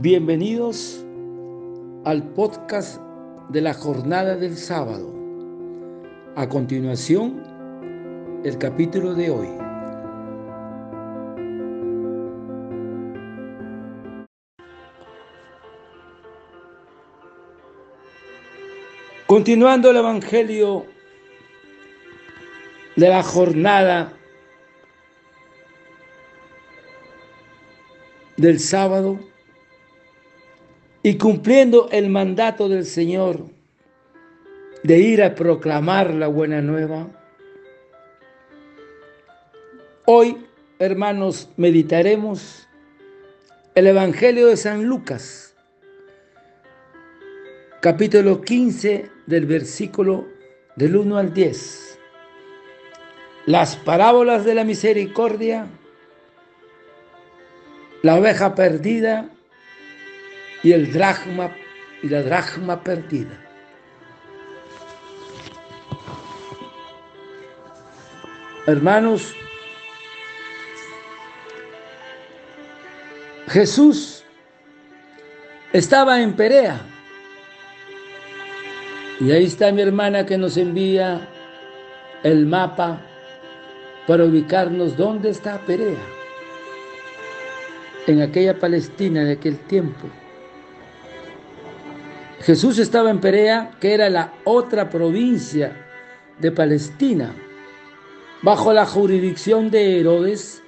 Bienvenidos al podcast de la jornada del sábado. A continuación, el capítulo de hoy. Continuando el Evangelio de la jornada del sábado, y cumpliendo el mandato del Señor de ir a proclamar la buena nueva, hoy, hermanos, meditaremos el Evangelio de San Lucas, capítulo 15 del versículo del 1 al 10. Las parábolas de la misericordia, la oveja perdida, y el dracma y la dracma perdida. Hermanos, Jesús estaba en Perea. Y ahí está mi hermana que nos envía el mapa para ubicarnos dónde está Perea. En aquella Palestina de aquel tiempo. Jesús estaba en Perea, que era la otra provincia de Palestina, bajo la jurisdicción de Herodes,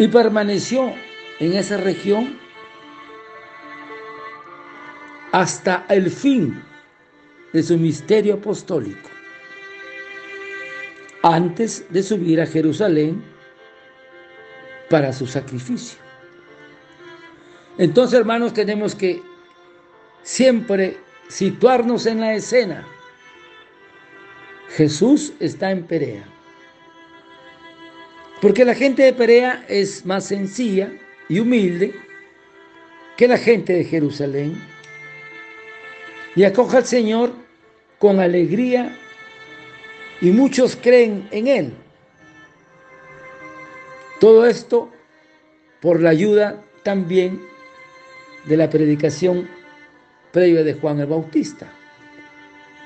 y permaneció en esa región hasta el fin de su misterio apostólico, antes de subir a Jerusalén para su sacrificio. Entonces, hermanos, tenemos que siempre situarnos en la escena. Jesús está en Perea. Porque la gente de Perea es más sencilla y humilde que la gente de Jerusalén. Y acoge al Señor con alegría y muchos creen en Él. Todo esto por la ayuda también de la predicación previa de Juan el Bautista.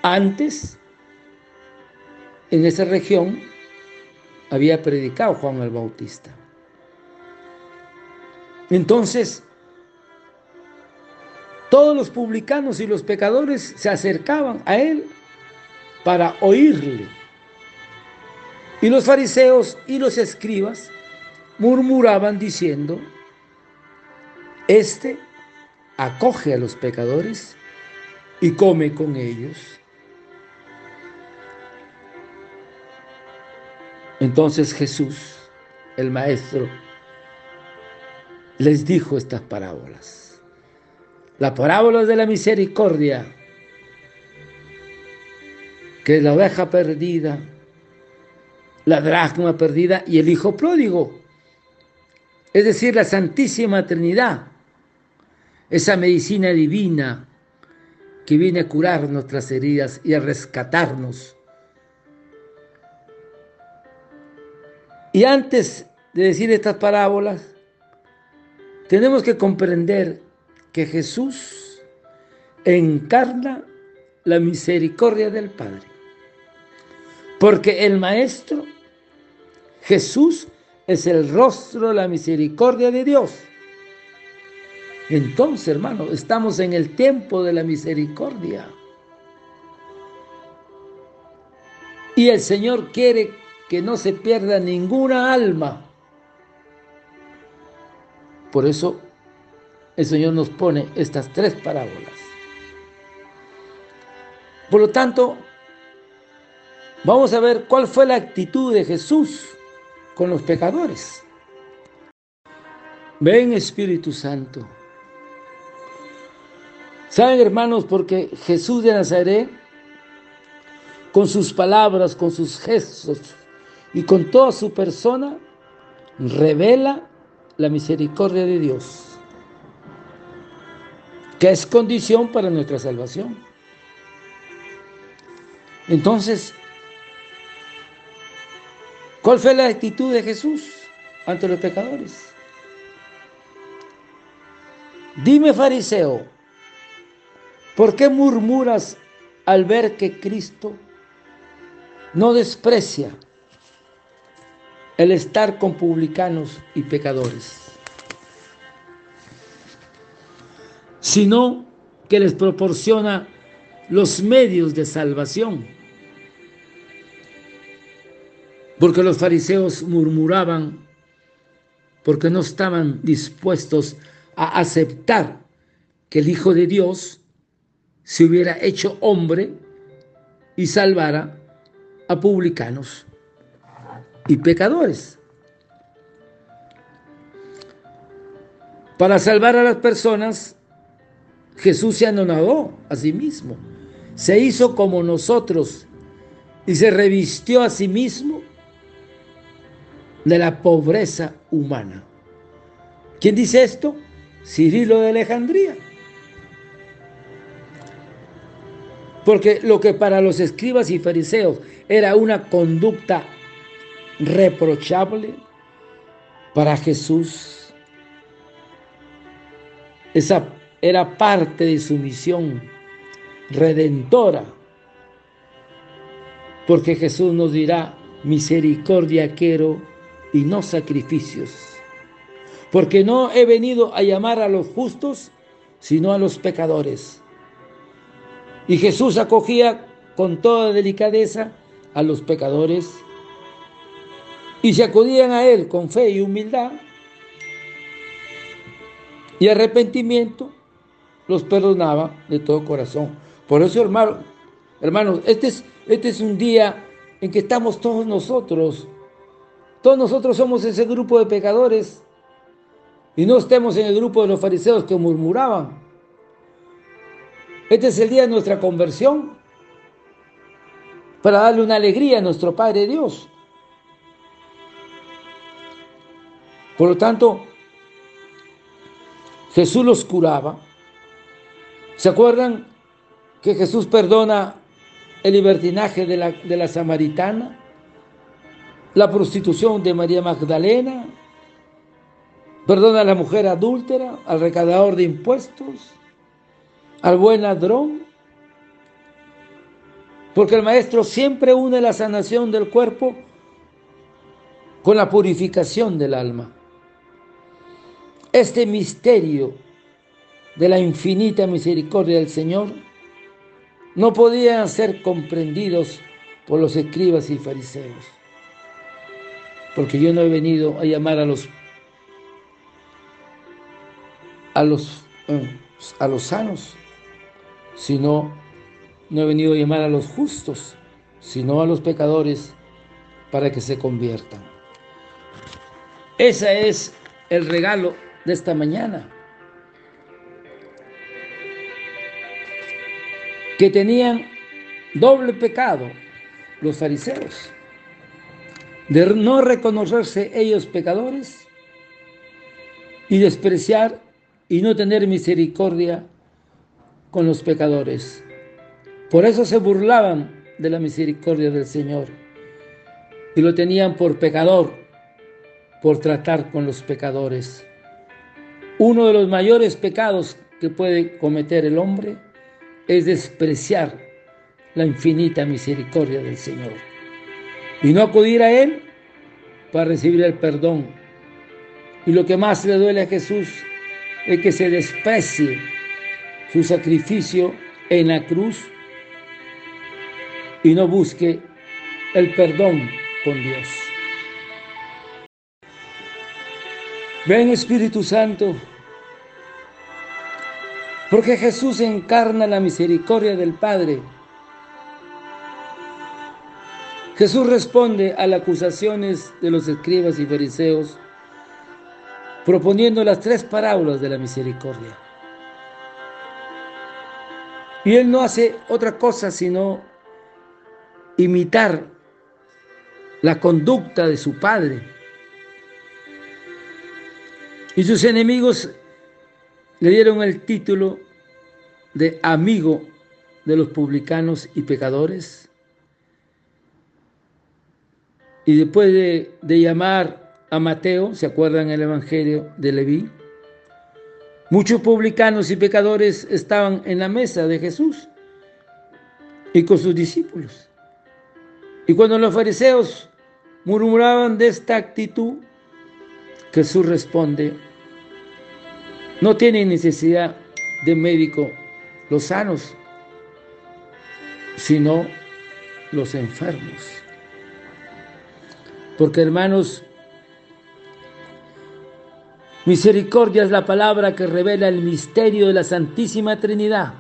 Antes, en esa región, había predicado Juan el Bautista. Entonces, todos los publicanos y los pecadores se acercaban a él para oírle. Y los fariseos y los escribas murmuraban diciendo, este acoge a los pecadores y come con ellos. Entonces Jesús, el Maestro, les dijo estas parábolas. La parábola de la misericordia, que es la oveja perdida, la dracma perdida y el hijo pródigo, es decir, la Santísima Trinidad esa medicina divina que viene a curar nuestras heridas y a rescatarnos. Y antes de decir estas parábolas, tenemos que comprender que Jesús encarna la misericordia del Padre. Porque el Maestro, Jesús, es el rostro de la misericordia de Dios. Entonces, hermano, estamos en el tiempo de la misericordia. Y el Señor quiere que no se pierda ninguna alma. Por eso el Señor nos pone estas tres parábolas. Por lo tanto, vamos a ver cuál fue la actitud de Jesús con los pecadores. Ven Espíritu Santo. ¿Saben, hermanos? Porque Jesús de Nazaret, con sus palabras, con sus gestos y con toda su persona, revela la misericordia de Dios, que es condición para nuestra salvación. Entonces, ¿cuál fue la actitud de Jesús ante los pecadores? Dime, fariseo, ¿por qué murmuras al ver que Cristo no desprecia el estar con publicanos y pecadores, sino que les proporciona los medios de salvación? Porque los fariseos murmuraban porque no estaban dispuestos a aceptar que el Hijo de Dios se hubiera hecho hombre y salvara a publicanos y pecadores. Para salvar a las personas, Jesús se anonadó a sí mismo, se hizo como nosotros y se revistió a sí mismo de la pobreza humana. ¿Quién dice esto? Cirilo de Alejandría. Porque lo que para los escribas y fariseos era una conducta reprochable, para Jesús esa era parte de su misión redentora. Porque Jesús nos dirá, misericordia quiero y no sacrificios. Porque no he venido a llamar a los justos, sino a los pecadores. Y Jesús acogía con toda delicadeza a los pecadores y se acudían a Él con fe y humildad y arrepentimiento, los perdonaba de todo corazón. Por eso, hermano, hermanos, este es, este es un día en que estamos todos nosotros todos nosotros somos ese grupo de pecadores y no estemos en el grupo de los fariseos que murmuraban. Este es el día de nuestra conversión para darle una alegría a nuestro Padre Dios. Por lo tanto, Jesús los curaba. ¿Se acuerdan que Jesús perdona el libertinaje de la, de la samaritana? la prostitución de María Magdalena, perdona a la mujer adúltera, al recaudador de impuestos, al buen ladrón, porque el maestro siempre une la sanación del cuerpo con la purificación del alma. Este misterio de la infinita misericordia del Señor no podía ser comprendidos por los escribas y fariseos porque yo no he venido a llamar a los a los eh, a los sanos, sino no he venido a llamar a los justos, sino a los pecadores para que se conviertan. Ese es el regalo de esta mañana. Que tenían doble pecado los fariseos de no reconocerse ellos pecadores y despreciar y no tener misericordia con los pecadores. Por eso se burlaban de la misericordia del Señor y lo tenían por pecador, por tratar con los pecadores. Uno de los mayores pecados que puede cometer el hombre es despreciar la infinita misericordia del Señor y no acudir a Él para recibir el perdón. Y lo que más le duele a Jesús es que se desprecie su sacrificio en la cruz y no busque el perdón con Dios. Ven Espíritu Santo, porque Jesús encarna la misericordia del Padre Jesús responde a las acusaciones de los escribas y fariseos proponiendo las tres parábolas de la misericordia. Y él no hace otra cosa sino imitar la conducta de su padre. Y sus enemigos le dieron el título de amigo de los publicanos y pecadores y después de, llamar a Mateo, ¿se acuerdan el Evangelio de Leví? Muchos publicanos y pecadores estaban en la mesa de Jesús y con sus discípulos. Y cuando los fariseos murmuraban de esta actitud, Jesús responde, no tienen necesidad de médico los sanos, sino los enfermos. Porque hermanos, misericordia es la palabra que revela el misterio de la Santísima Trinidad.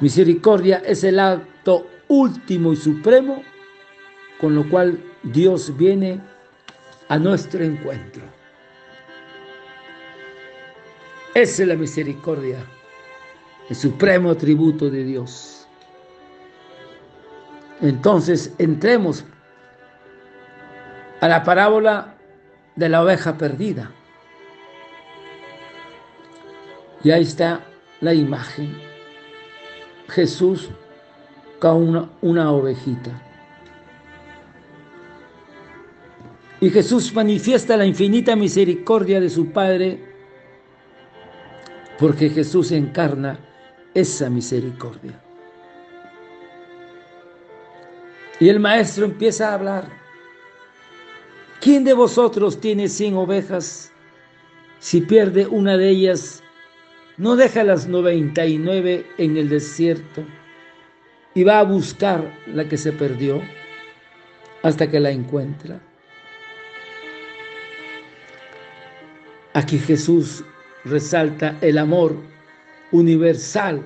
Misericordia es el acto último y supremo con lo cual Dios viene a nuestro encuentro. Esa es la misericordia, el supremo atributo de Dios. Entonces entremos a la parábola de la oveja perdida. Y ahí está la imagen. Jesús con una, una ovejita. Y Jesús manifiesta la infinita misericordia de su Padre porque Jesús encarna esa misericordia. Y el maestro empieza a hablar. ¿Quién de vosotros tiene cien ovejas? Si pierde una de ellas, no deja las noventa y nueve en el desierto y va a buscar la que se perdió hasta que la encuentra. Aquí Jesús resalta el amor universal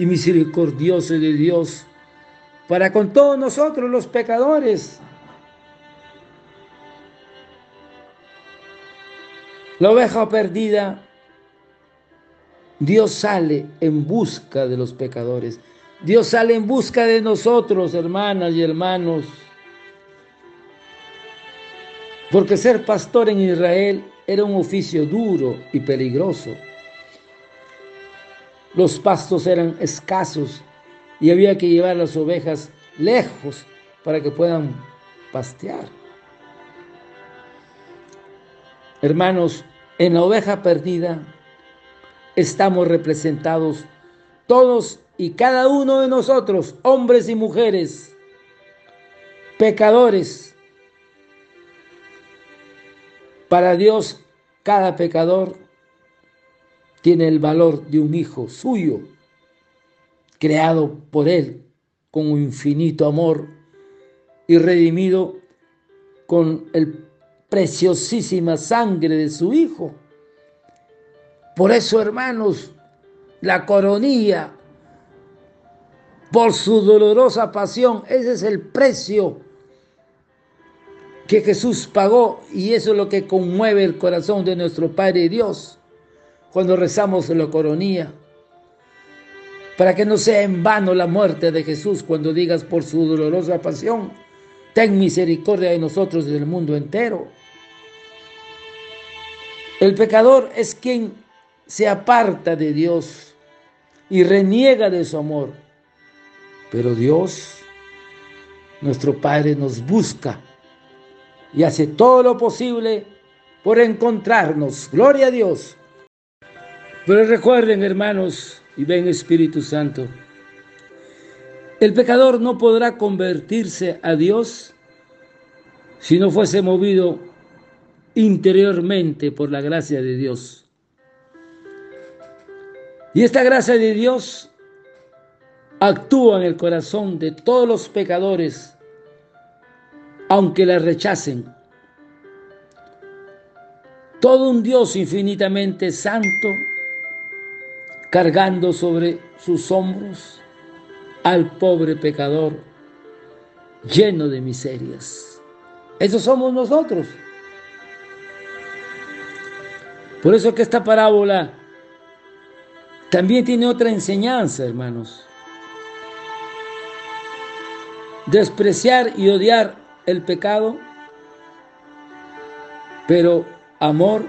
y misericordioso de Dios para con todos nosotros los pecadores. La oveja perdida, Dios sale en busca de los pecadores. Dios sale en busca de nosotros, hermanas y hermanos. Porque ser pastor en Israel era un oficio duro y peligroso. Los pastos eran escasos y había que llevar las ovejas lejos para que puedan pastear. Hermanos, en la oveja perdida estamos representados todos y cada uno de nosotros, hombres y mujeres, pecadores, para Dios, cada pecador tiene el valor de un hijo suyo, creado por Él con un infinito amor y redimido con el preciosísima sangre de su Hijo. Por eso, hermanos, la coronilla, por su dolorosa pasión, ese es el precio que Jesús pagó y eso es lo que conmueve el corazón de nuestro Padre Dios cuando rezamos la coronía. Para que no sea en vano la muerte de Jesús cuando digas por su dolorosa pasión, ten misericordia de nosotros y del mundo entero. El pecador es quien se aparta de Dios y reniega de su amor. Pero Dios, nuestro Padre, nos busca y hace todo lo posible por encontrarnos. Gloria a Dios. Pero recuerden, hermanos, y ven Espíritu Santo, el pecador no podrá convertirse a Dios si no fuese movido interiormente por la gracia de Dios. Y esta gracia de Dios actúa en el corazón de todos los pecadores aunque la rechacen. Todo un Dios infinitamente santo, cargando sobre sus hombros al pobre pecador lleno de miserias. Esos somos nosotros. Por eso que esta parábola también tiene otra enseñanza, hermanos. Despreciar y odiar el pecado, pero amor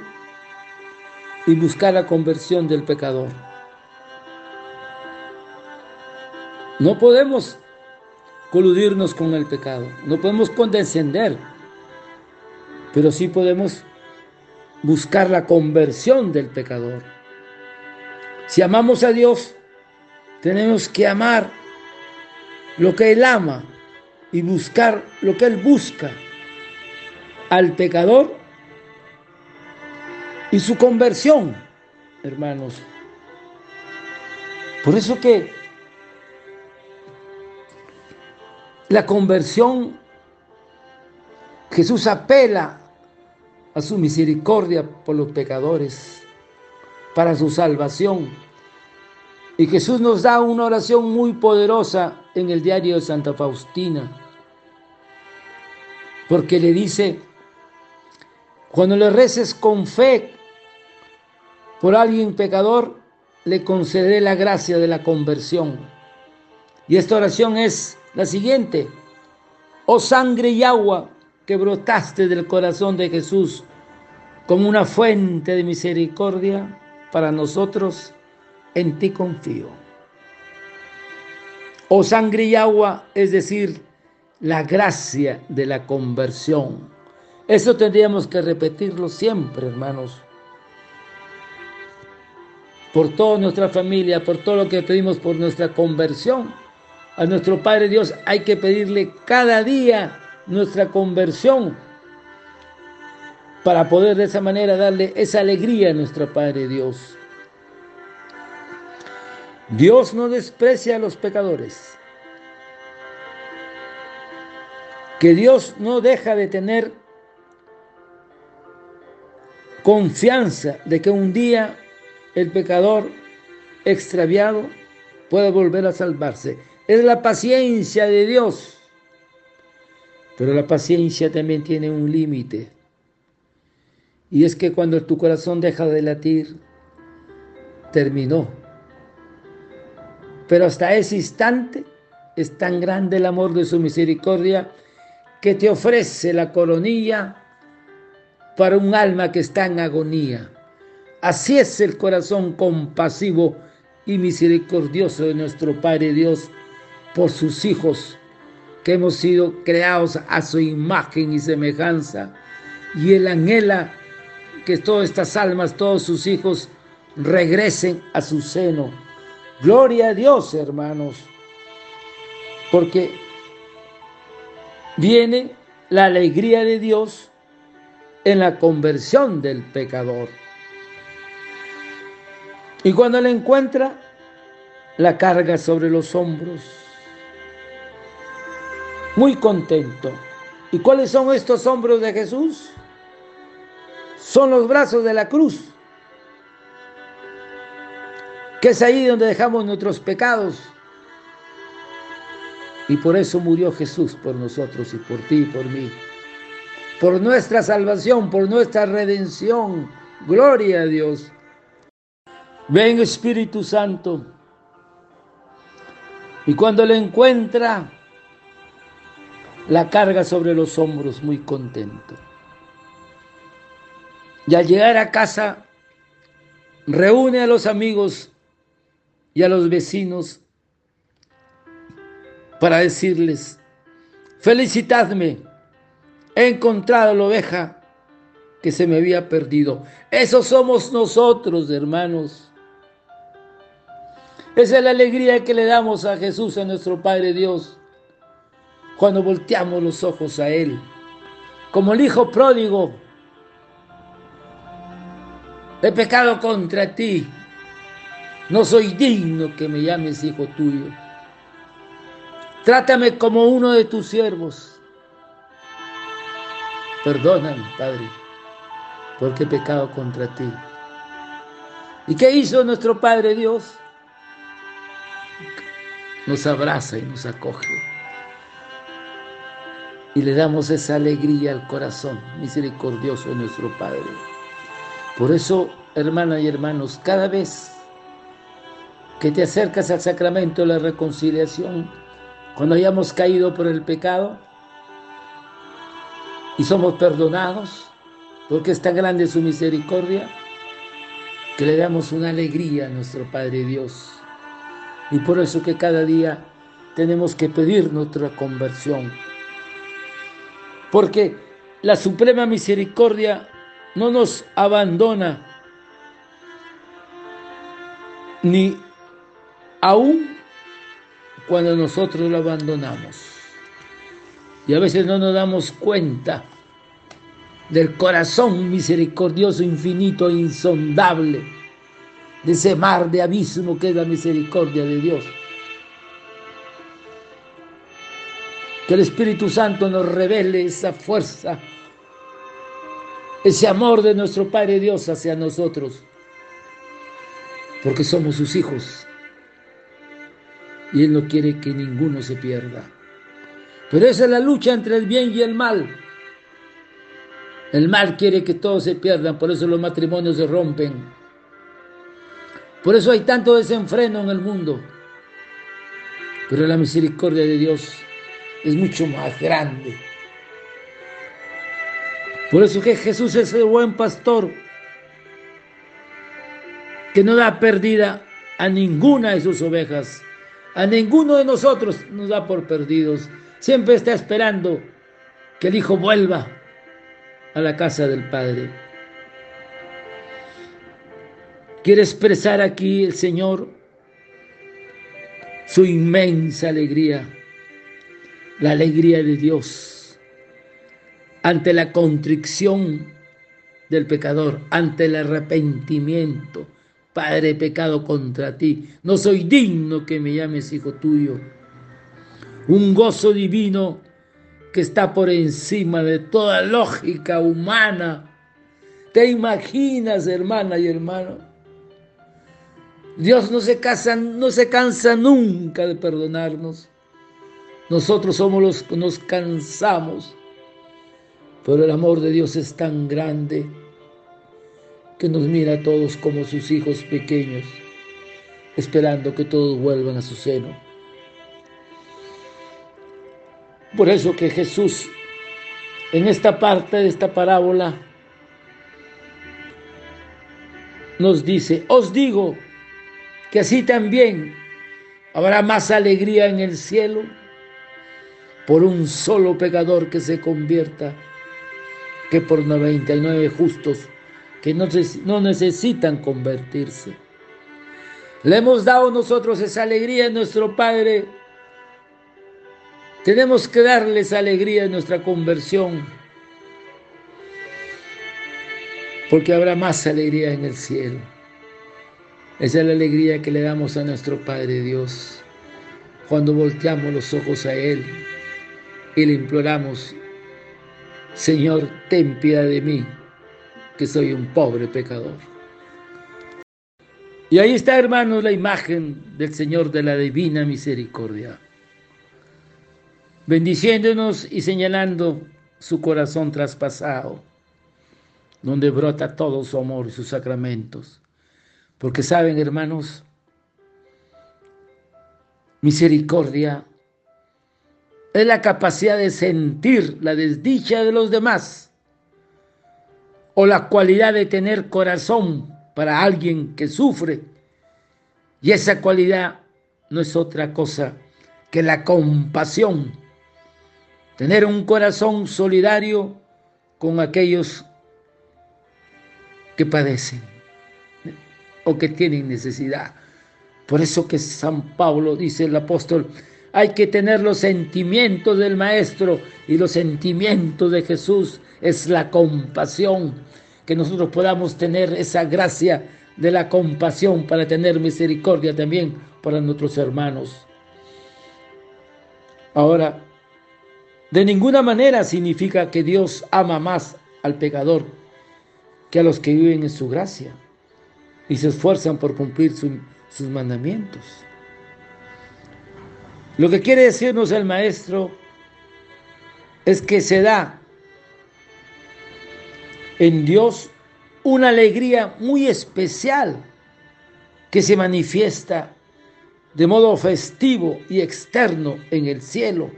y buscar la conversión del pecador. No podemos coludirnos con el pecado, no podemos condescender, pero sí podemos buscar la conversión del pecador. Si amamos a Dios, tenemos que amar lo que Él ama y buscar lo que Él busca al pecador y su conversión, hermanos. Por eso que la conversión, Jesús apela a su misericordia por los pecadores, para su salvación. Y Jesús nos da una oración muy poderosa en el diario de Santa Faustina, porque le dice, cuando le reces con fe por alguien pecador, le concederé la gracia de la conversión. Y esta oración es la siguiente. Oh sangre y agua que brotaste del corazón de Jesús como una fuente de misericordia para nosotros, en ti confío. Oh sangre y agua, es decir, la gracia de la conversión. Eso tendríamos que repetirlo siempre, hermanos por toda nuestra familia, por todo lo que pedimos por nuestra conversión. A nuestro Padre Dios hay que pedirle cada día nuestra conversión para poder de esa manera darle esa alegría a nuestro Padre Dios. Dios no desprecia a los pecadores. Que Dios no deja de tener confianza de que un día el pecador extraviado puede volver a salvarse. Es la paciencia de Dios. Pero la paciencia también tiene un límite. Y es que cuando tu corazón deja de latir, terminó. Pero hasta ese instante es tan grande el amor de su misericordia que te ofrece la coronilla para un alma que está en agonía. Así es el corazón compasivo y misericordioso de nuestro Padre Dios por sus hijos, que hemos sido creados a su imagen y semejanza. Y Él anhela que todas estas almas, todos sus hijos, regresen a su seno. Gloria a Dios, hermanos, porque viene la alegría de Dios en la conversión del pecador. Y cuando la encuentra, la carga sobre los hombros. Muy contento. ¿Y cuáles son estos hombros de Jesús? Son los brazos de la cruz, que es ahí donde dejamos nuestros pecados. Y por eso murió Jesús por nosotros y por ti y por mí. Por nuestra salvación, por nuestra redención. Gloria a Dios. Ven Espíritu Santo. Y cuando le encuentra, la carga sobre los hombros muy contento. Y al llegar a casa, reúne a los amigos y a los vecinos para decirles, felicitadme, he encontrado la oveja que se me había perdido. Esos somos nosotros, hermanos. Esa es la alegría que le damos a Jesús, a nuestro Padre Dios, cuando volteamos los ojos a Él. Como el Hijo pródigo, he pecado contra ti, no soy digno que me llames hijo tuyo. Trátame como uno de tus siervos. Perdóname, Padre, porque he pecado contra ti. ¿Y qué hizo nuestro Padre Dios? nos abraza y nos acoge. Y le damos esa alegría al corazón misericordioso de nuestro Padre. Por eso, hermanas y hermanos, cada vez que te acercas al sacramento de la reconciliación, cuando hayamos caído por el pecado y somos perdonados, porque es tan grande su misericordia, que le damos una alegría a nuestro Padre Dios y por eso que cada día tenemos que pedir nuestra conversión. Porque la suprema misericordia no nos abandona, ni aún cuando nosotros lo abandonamos. Y a veces no nos damos cuenta del corazón misericordioso, infinito e insondable, de ese mar de abismo que es la misericordia de Dios. Que el Espíritu Santo nos revele esa fuerza, ese amor de nuestro Padre Dios hacia nosotros, porque somos sus hijos y Él no quiere que ninguno se pierda. Pero esa es la lucha entre el bien y el mal. El mal quiere que todos se pierdan, por eso los matrimonios se rompen. Por eso hay tanto desenfreno en el mundo. Pero la misericordia de Dios es mucho más grande. Por eso que Jesús es el buen pastor que no da perdida a ninguna de sus ovejas. A ninguno de nosotros nos da por perdidos. Siempre está esperando que el Hijo vuelva a la casa del Padre. Quiere expresar aquí el Señor su inmensa alegría, la alegría de Dios ante la contrición del pecador, ante el arrepentimiento. Padre, pecado contra ti, no soy digno que me llames hijo tuyo. Un gozo divino que está por encima de toda lógica humana. ¿Te imaginas, hermana y hermano? Dios no se, cansa, no se cansa nunca de perdonarnos. Nosotros somos los que nos cansamos, pero el amor de Dios es tan grande que nos mira a todos como sus hijos pequeños, esperando que todos vuelvan a su seno. Por eso que Jesús en esta parte de esta parábola nos dice, os digo que así también habrá más alegría en el cielo por un solo pecador que se convierta que por 99 justos que no, necesitan convertirse. Le hemos dado nosotros esa alegría a nuestro Padre tenemos que darles alegría en nuestra conversión, porque habrá más alegría en el cielo. Esa es la alegría que le damos a nuestro Padre Dios cuando volteamos los ojos a Él y le imploramos, Señor, ten piedad de mí, que soy un pobre pecador. Y ahí está, hermanos, la imagen del Señor de la divina misericordia bendiciéndonos y señalando su corazón traspasado, donde brota todo su amor y sus sacramentos. Porque saben, hermanos, misericordia es la capacidad de sentir la desdicha de los demás o la cualidad de tener corazón para alguien que sufre. Y esa cualidad no es otra cosa que la compasión tener un corazón solidario con aquellos que padecen o que tienen necesidad. Por eso que San Pablo, dice el apóstol, hay que tener los sentimientos del Maestro y los sentimientos de Jesús es la compasión, que nosotros podamos tener esa gracia de la compasión para tener misericordia también para nuestros hermanos. Ahora, de ninguna manera significa que Dios ama más al pecador que a los que viven en su gracia y se esfuerzan por cumplir sus mandamientos. Lo que quiere decirnos el maestro es que se da en Dios una alegría muy especial que se manifiesta de modo festivo y externo en el cielo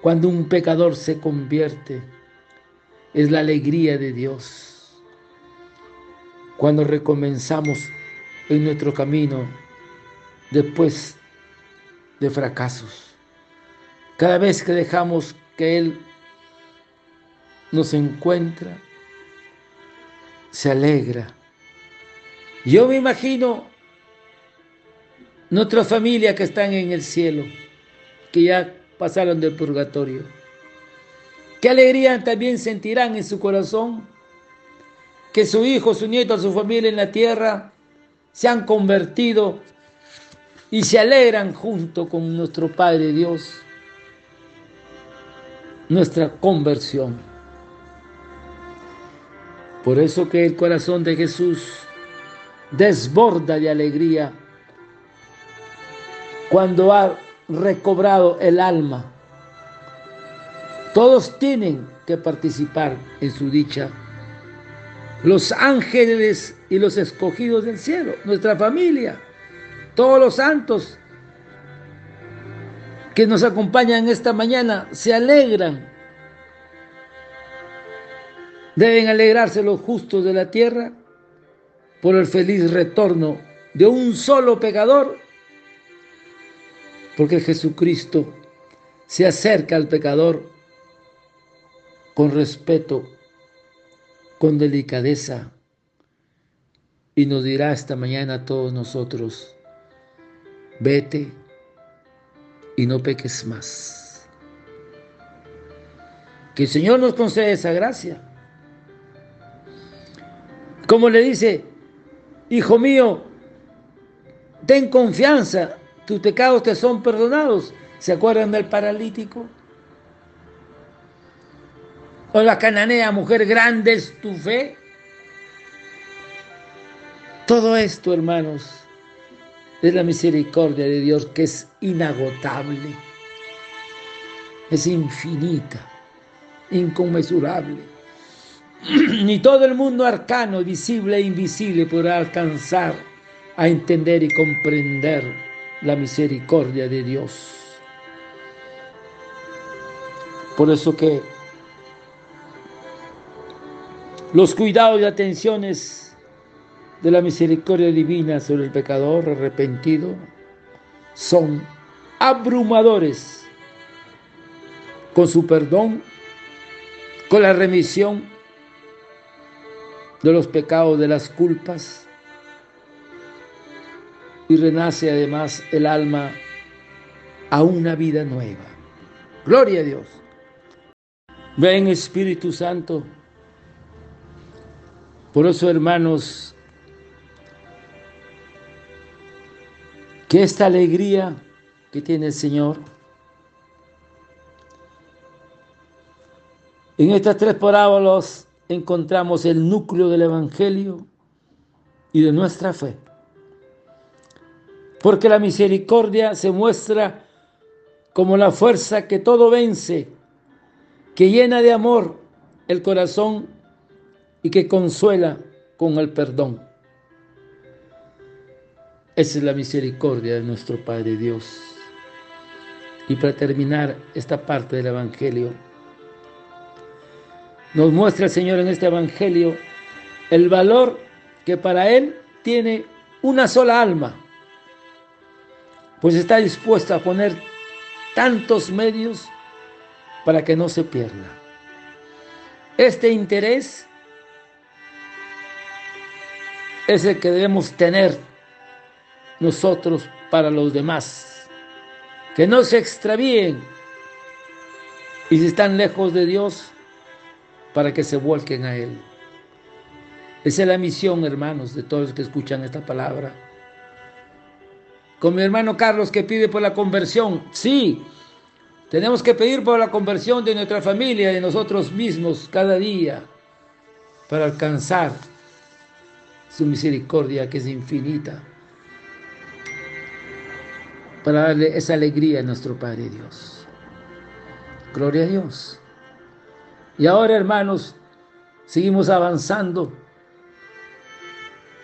cuando un pecador se convierte, es la alegría de Dios. Cuando recomenzamos en nuestro camino después de fracasos. Cada vez que dejamos que Él nos encuentra se alegra. Yo me imagino nuestra familia que están en el cielo, que ya pasaron del purgatorio. Qué alegría también sentirán en su corazón que su hijo, su nieto, su familia en la tierra se han convertido y se alegran junto con nuestro Padre Dios nuestra conversión. Por eso que el corazón de Jesús desborda de alegría cuando ha recobrado el alma. Todos tienen que participar en su dicha. Los ángeles y los escogidos del cielo, nuestra familia, todos los santos que nos acompañan esta mañana se alegran. Deben alegrarse los justos de la tierra por el feliz retorno de un solo pecador, porque Jesucristo se acerca al pecador con respeto, con delicadeza, y nos dirá esta mañana a todos nosotros, vete y no peques más. Que el Señor nos conceda esa gracia. Como le dice, hijo mío, ten confianza, tus pecados te son perdonados. ¿Se acuerdan del paralítico? O la cananea, mujer, grande es tu fe. Todo esto, hermanos, es la misericordia de Dios que es inagotable, es infinita, inconmensurable. Ni todo el mundo arcano, visible e invisible podrá alcanzar a entender y comprender la misericordia de Dios. Por eso que los cuidados y atenciones de la misericordia divina sobre el pecador arrepentido son abrumadores con su perdón, con la remisión de los pecados, de las culpas, y renace además el alma a una vida nueva. Gloria a Dios. Ven Espíritu Santo. Por eso, hermanos, que esta alegría que tiene el Señor, en estas tres parábolas encontramos el núcleo del Evangelio y de nuestra fe. Porque la misericordia se muestra como la fuerza que todo vence, que llena de amor el corazón y que consuela con el perdón. Esa es la misericordia de nuestro Padre Dios. Y para terminar esta parte del Evangelio, nos muestra el Señor en este Evangelio el valor que para Él tiene una sola alma, pues está dispuesto a poner tantos medios para que no se pierda. Este interés es el que debemos tener nosotros para los demás. Que no se extravíen y si están lejos de Dios, para que se vuelquen a Él. Esa es la misión, hermanos, de todos los que escuchan esta palabra. Con mi hermano Carlos que pide por la conversión, sí, tenemos que pedir por la conversión de nuestra familia, de nosotros mismos, cada día, para alcanzar su misericordia que es infinita para darle esa alegría a nuestro Padre Dios. Gloria a Dios. Y ahora, hermanos, seguimos avanzando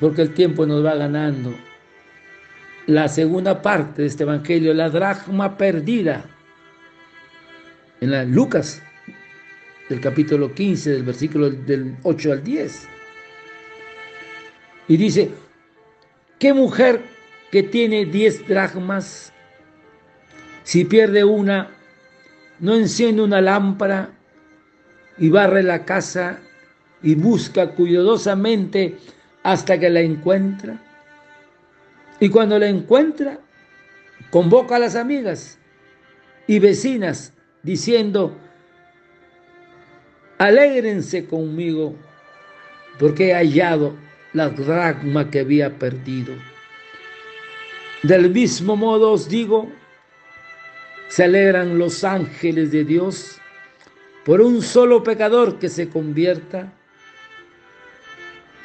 porque el tiempo nos va ganando. La segunda parte de este evangelio, la dracma perdida, en Lucas, del capítulo 15, del versículo del 8 al 10. Y dice, ¿qué mujer que tiene 10 dracmas si pierde una, no enciende una lámpara y barre la casa y busca cuidadosamente hasta que la encuentra. Y cuando la encuentra, convoca a las amigas y vecinas diciendo, alégrense conmigo porque he hallado la dracma que había perdido. Del mismo modo os digo, se alegran los ángeles de Dios por un solo pecador que se convierta.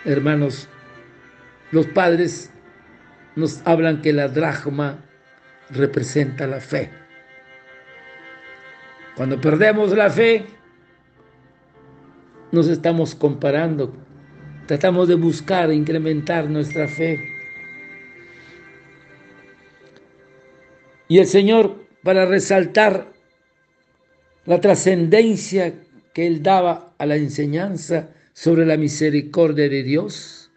Hermanos, los padres nos hablan que la dracma representa la fe. Cuando perdemos la fe, nos estamos comparando, tratamos de buscar incrementar nuestra fe. Y el Señor, para resaltar la trascendencia que Él daba a la enseñanza sobre la misericordia de Dios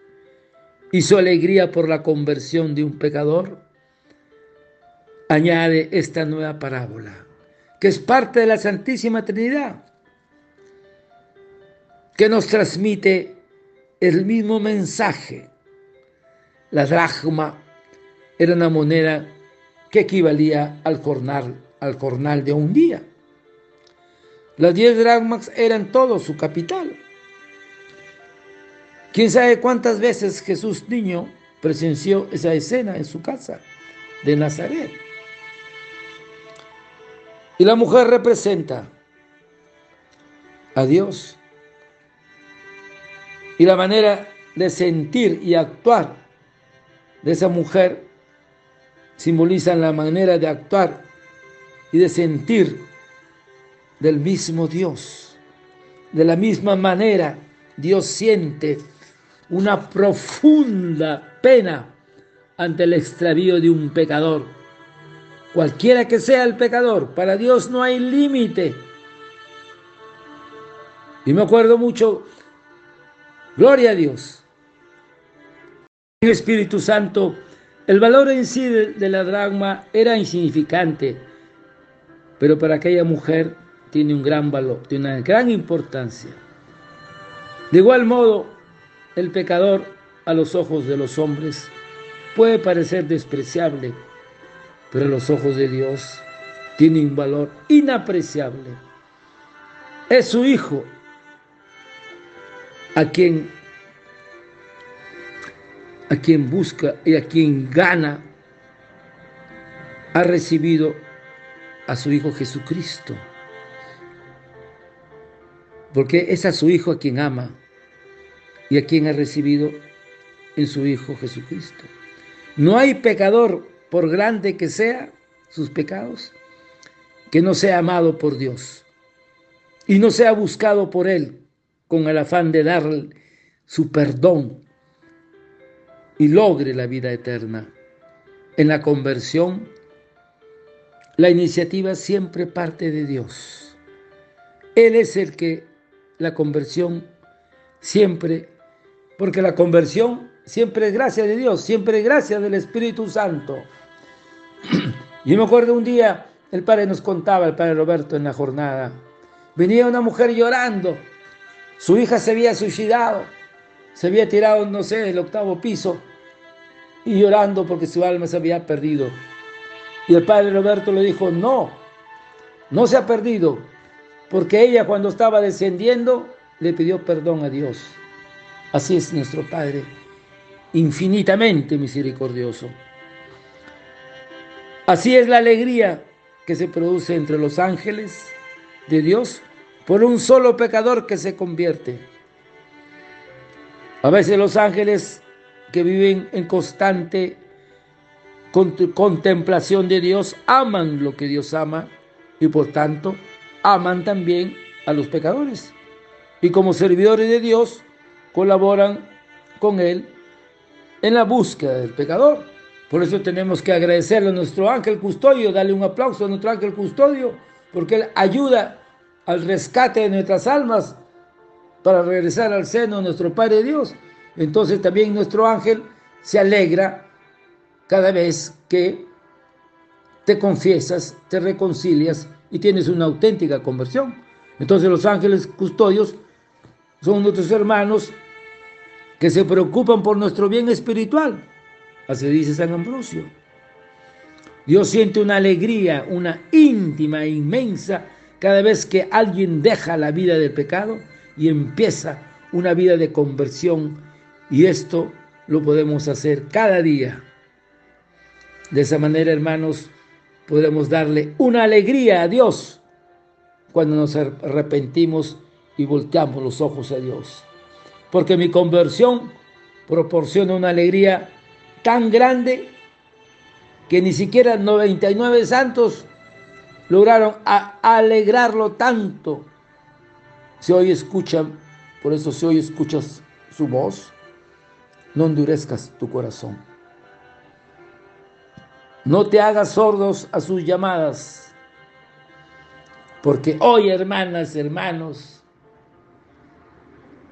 y su alegría por la conversión de un pecador, añade esta nueva parábola, que es parte de la Santísima Trinidad que nos transmite el mismo mensaje. La dracma era una moneda que equivalía al jornal, al jornal de un día. Las diez dracmas eran todo su capital. ¿Quién sabe cuántas veces Jesús niño presenció esa escena en su casa de Nazaret? Y la mujer representa a Dios y la manera de sentir y actuar de esa mujer simbolizan la manera de actuar y de sentir del mismo Dios. De la misma manera, Dios siente una profunda pena ante el extravío de un pecador. Cualquiera que sea el pecador, para Dios no hay límite. Y me acuerdo mucho Gloria a Dios. En Espíritu Santo, el valor en sí de, la dragma era insignificante, pero para aquella mujer tiene un gran valor, tiene una gran importancia. De igual modo, el pecador a los ojos de los hombres puede parecer despreciable, pero a los ojos de Dios tiene un valor inapreciable. Es su hijo a quien, a quien busca y a quien gana, ha recibido a su Hijo Jesucristo. Porque es a su Hijo a quien ama y a quien ha recibido en su Hijo Jesucristo. No hay pecador, por grande que sea sus pecados, que no sea amado por Dios y no sea buscado por Él con el afán de darle su perdón y logre la vida eterna. En la conversión, la iniciativa siempre parte de Dios. Él es el que la conversión siempre, porque la conversión siempre es gracia de Dios, siempre es gracia del Espíritu Santo. Yo me acuerdo un día, el padre nos contaba, el padre Roberto en la jornada, venía una mujer llorando su hija se había suicidado, se había tirado, no sé, del octavo piso y llorando porque su alma se había perdido. Y el padre Roberto le dijo, no, no se ha perdido, porque ella cuando estaba descendiendo le pidió perdón a Dios. Así es nuestro Padre, infinitamente misericordioso. Así es la alegría que se produce entre los ángeles de Dios por un solo pecador que se convierte. A veces los ángeles que viven en constante contemplación de Dios aman lo que Dios ama y por tanto aman también a los pecadores. Y como servidores de Dios colaboran con Él en la búsqueda del pecador. Por eso tenemos que agradecerle a nuestro ángel custodio, darle un aplauso a nuestro ángel custodio, porque Él ayuda al rescate de nuestras almas para regresar al seno de nuestro Padre Dios. Entonces también nuestro ángel se alegra cada vez que te confiesas, te reconcilias y tienes una auténtica conversión. Entonces los ángeles custodios son nuestros hermanos que se preocupan por nuestro bien espiritual. Así dice San Ambrosio. Dios siente una alegría, una íntima e inmensa cada vez que alguien deja la vida del pecado y empieza una vida de conversión. Y esto lo podemos hacer cada día. De esa manera, hermanos, podemos darle una alegría a Dios cuando nos arrepentimos y volteamos los ojos a Dios porque mi conversión proporciona una alegría tan grande que ni siquiera 99 santos lograron alegrarlo tanto. Si hoy escuchan, por eso si hoy escuchas su voz, no endurezcas tu corazón. No te hagas sordos a sus llamadas, porque hoy, hermanas, hermanos,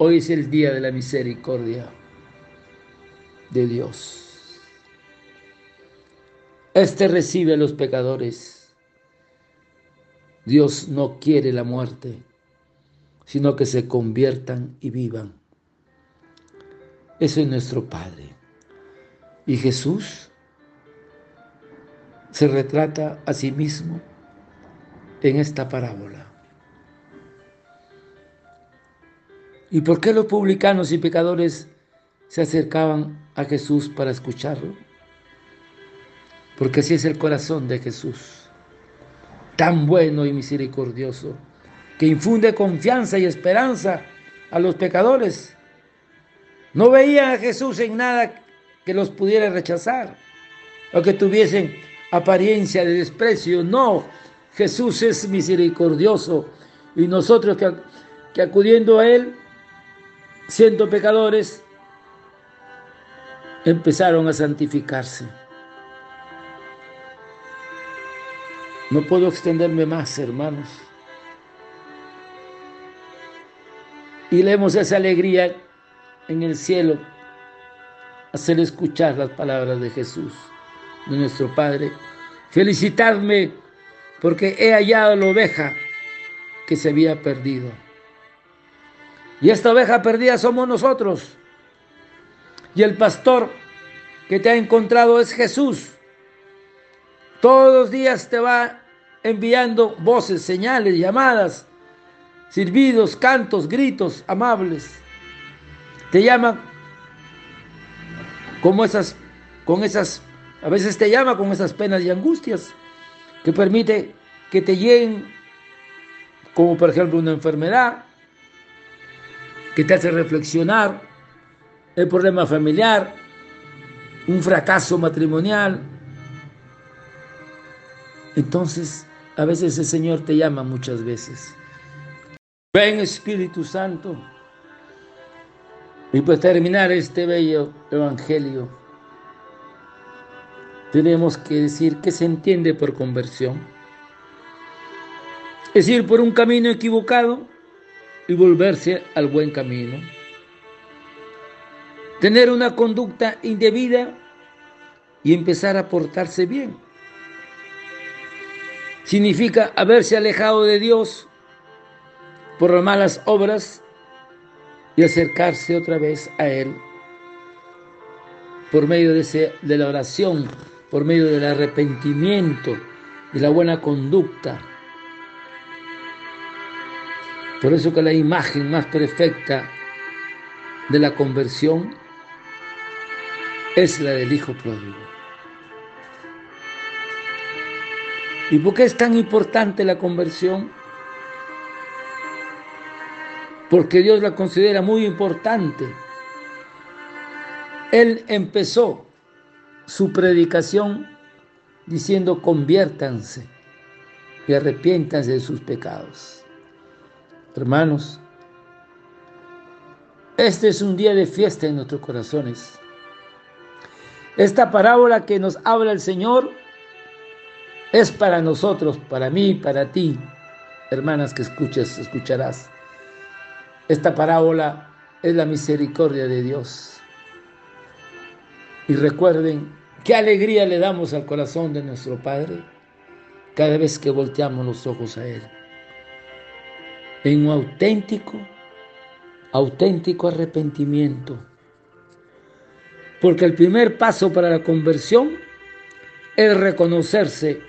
Hoy es el día de la misericordia de Dios. Este recibe a los pecadores. Dios no quiere la muerte, sino que se conviertan y vivan. Eso es nuestro Padre. Y Jesús se retrata a sí mismo en esta parábola. ¿Y por qué los publicanos y pecadores se acercaban a Jesús para escucharlo? Porque así es el corazón de Jesús, tan bueno y misericordioso, que infunde confianza y esperanza a los pecadores. No veían a Jesús en nada que los pudiera rechazar o que tuviesen apariencia de desprecio. No, Jesús es misericordioso y nosotros que, acudiendo a Él siendo pecadores, empezaron a santificarse. No puedo extenderme más, hermanos. Y leemos esa alegría en el cielo, hacer escuchar las palabras de Jesús, de nuestro Padre. Felicitarme porque he hallado la oveja que se había perdido. Y esta oveja perdida somos nosotros. Y el pastor que te ha encontrado es Jesús. Todos los días te va enviando voces, señales, llamadas, silbidos, cantos, gritos amables. Te llama como esas, con esas, a veces te llama con esas penas y angustias que permite que te lleguen, como por ejemplo una enfermedad, que te hace reflexionar, el problema familiar, un fracaso matrimonial. Entonces, a veces el Señor te llama muchas veces. Ven Espíritu Santo. Y pues terminar este bello evangelio, tenemos que decir que se entiende por conversión. Es ir por un camino equivocado y volverse al buen camino. Tener una conducta indebida y empezar a portarse bien. Significa haberse alejado de Dios por las malas obras y acercarse otra vez a Él por medio de, de la oración, por medio del arrepentimiento, de la buena conducta, por eso que la imagen más perfecta de la conversión es la del Hijo Pródigo. ¿Y por qué es tan importante la conversión? Porque Dios la considera muy importante. Él empezó su predicación diciendo conviértanse y arrepiéntanse de sus pecados. Hermanos, este es un día de fiesta en nuestros corazones. Esta parábola que nos habla el Señor es para nosotros, para mí, para ti, hermanas que escuches, escucharás. Esta parábola es la misericordia de Dios. Y recuerden qué alegría le damos al corazón de nuestro Padre cada vez que volteamos los ojos a Él en un auténtico auténtico arrepentimiento. Porque el primer paso para la conversión es reconocerse,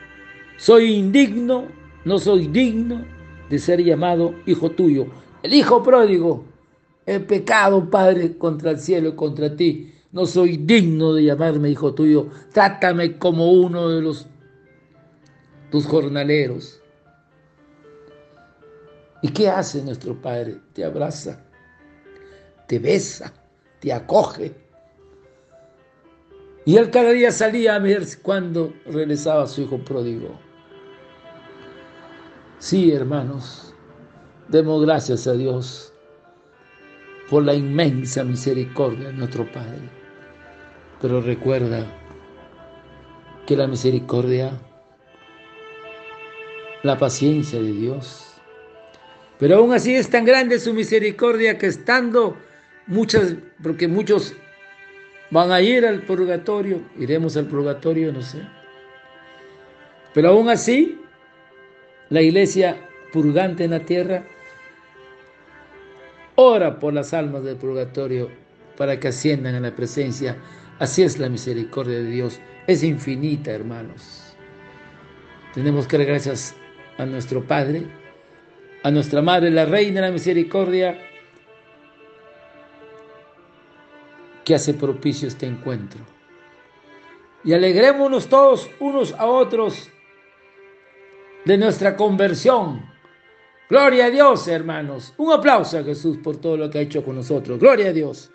soy indigno, no soy digno de ser llamado hijo tuyo. El hijo pródigo, el pecado, Padre, contra el cielo y contra ti. No soy digno de llamarme hijo tuyo. Trátame como uno de los tus jornaleros. ¿Y qué hace nuestro Padre? Te abraza, te besa, te acoge. Y él cada día salía a ver cuándo regresaba su hijo pródigo. Sí, hermanos, demos gracias a Dios por la inmensa misericordia de nuestro Padre. Pero recuerda que la misericordia, la paciencia de Dios, pero aún así es tan grande su misericordia que estando muchas, porque muchos van a ir al purgatorio, iremos al purgatorio, no sé. Pero aún así, la iglesia purgante en la tierra ora por las almas del purgatorio para que asciendan a la presencia. Así es la misericordia de Dios. Es infinita, hermanos. Tenemos que dar gracias a nuestro Padre, a nuestra Madre, la Reina de la Misericordia, que hace propicio este encuentro. Y alegrémonos todos unos a otros de nuestra conversión. Gloria a Dios, hermanos. Un aplauso a Jesús por todo lo que ha hecho con nosotros. Gloria a Dios.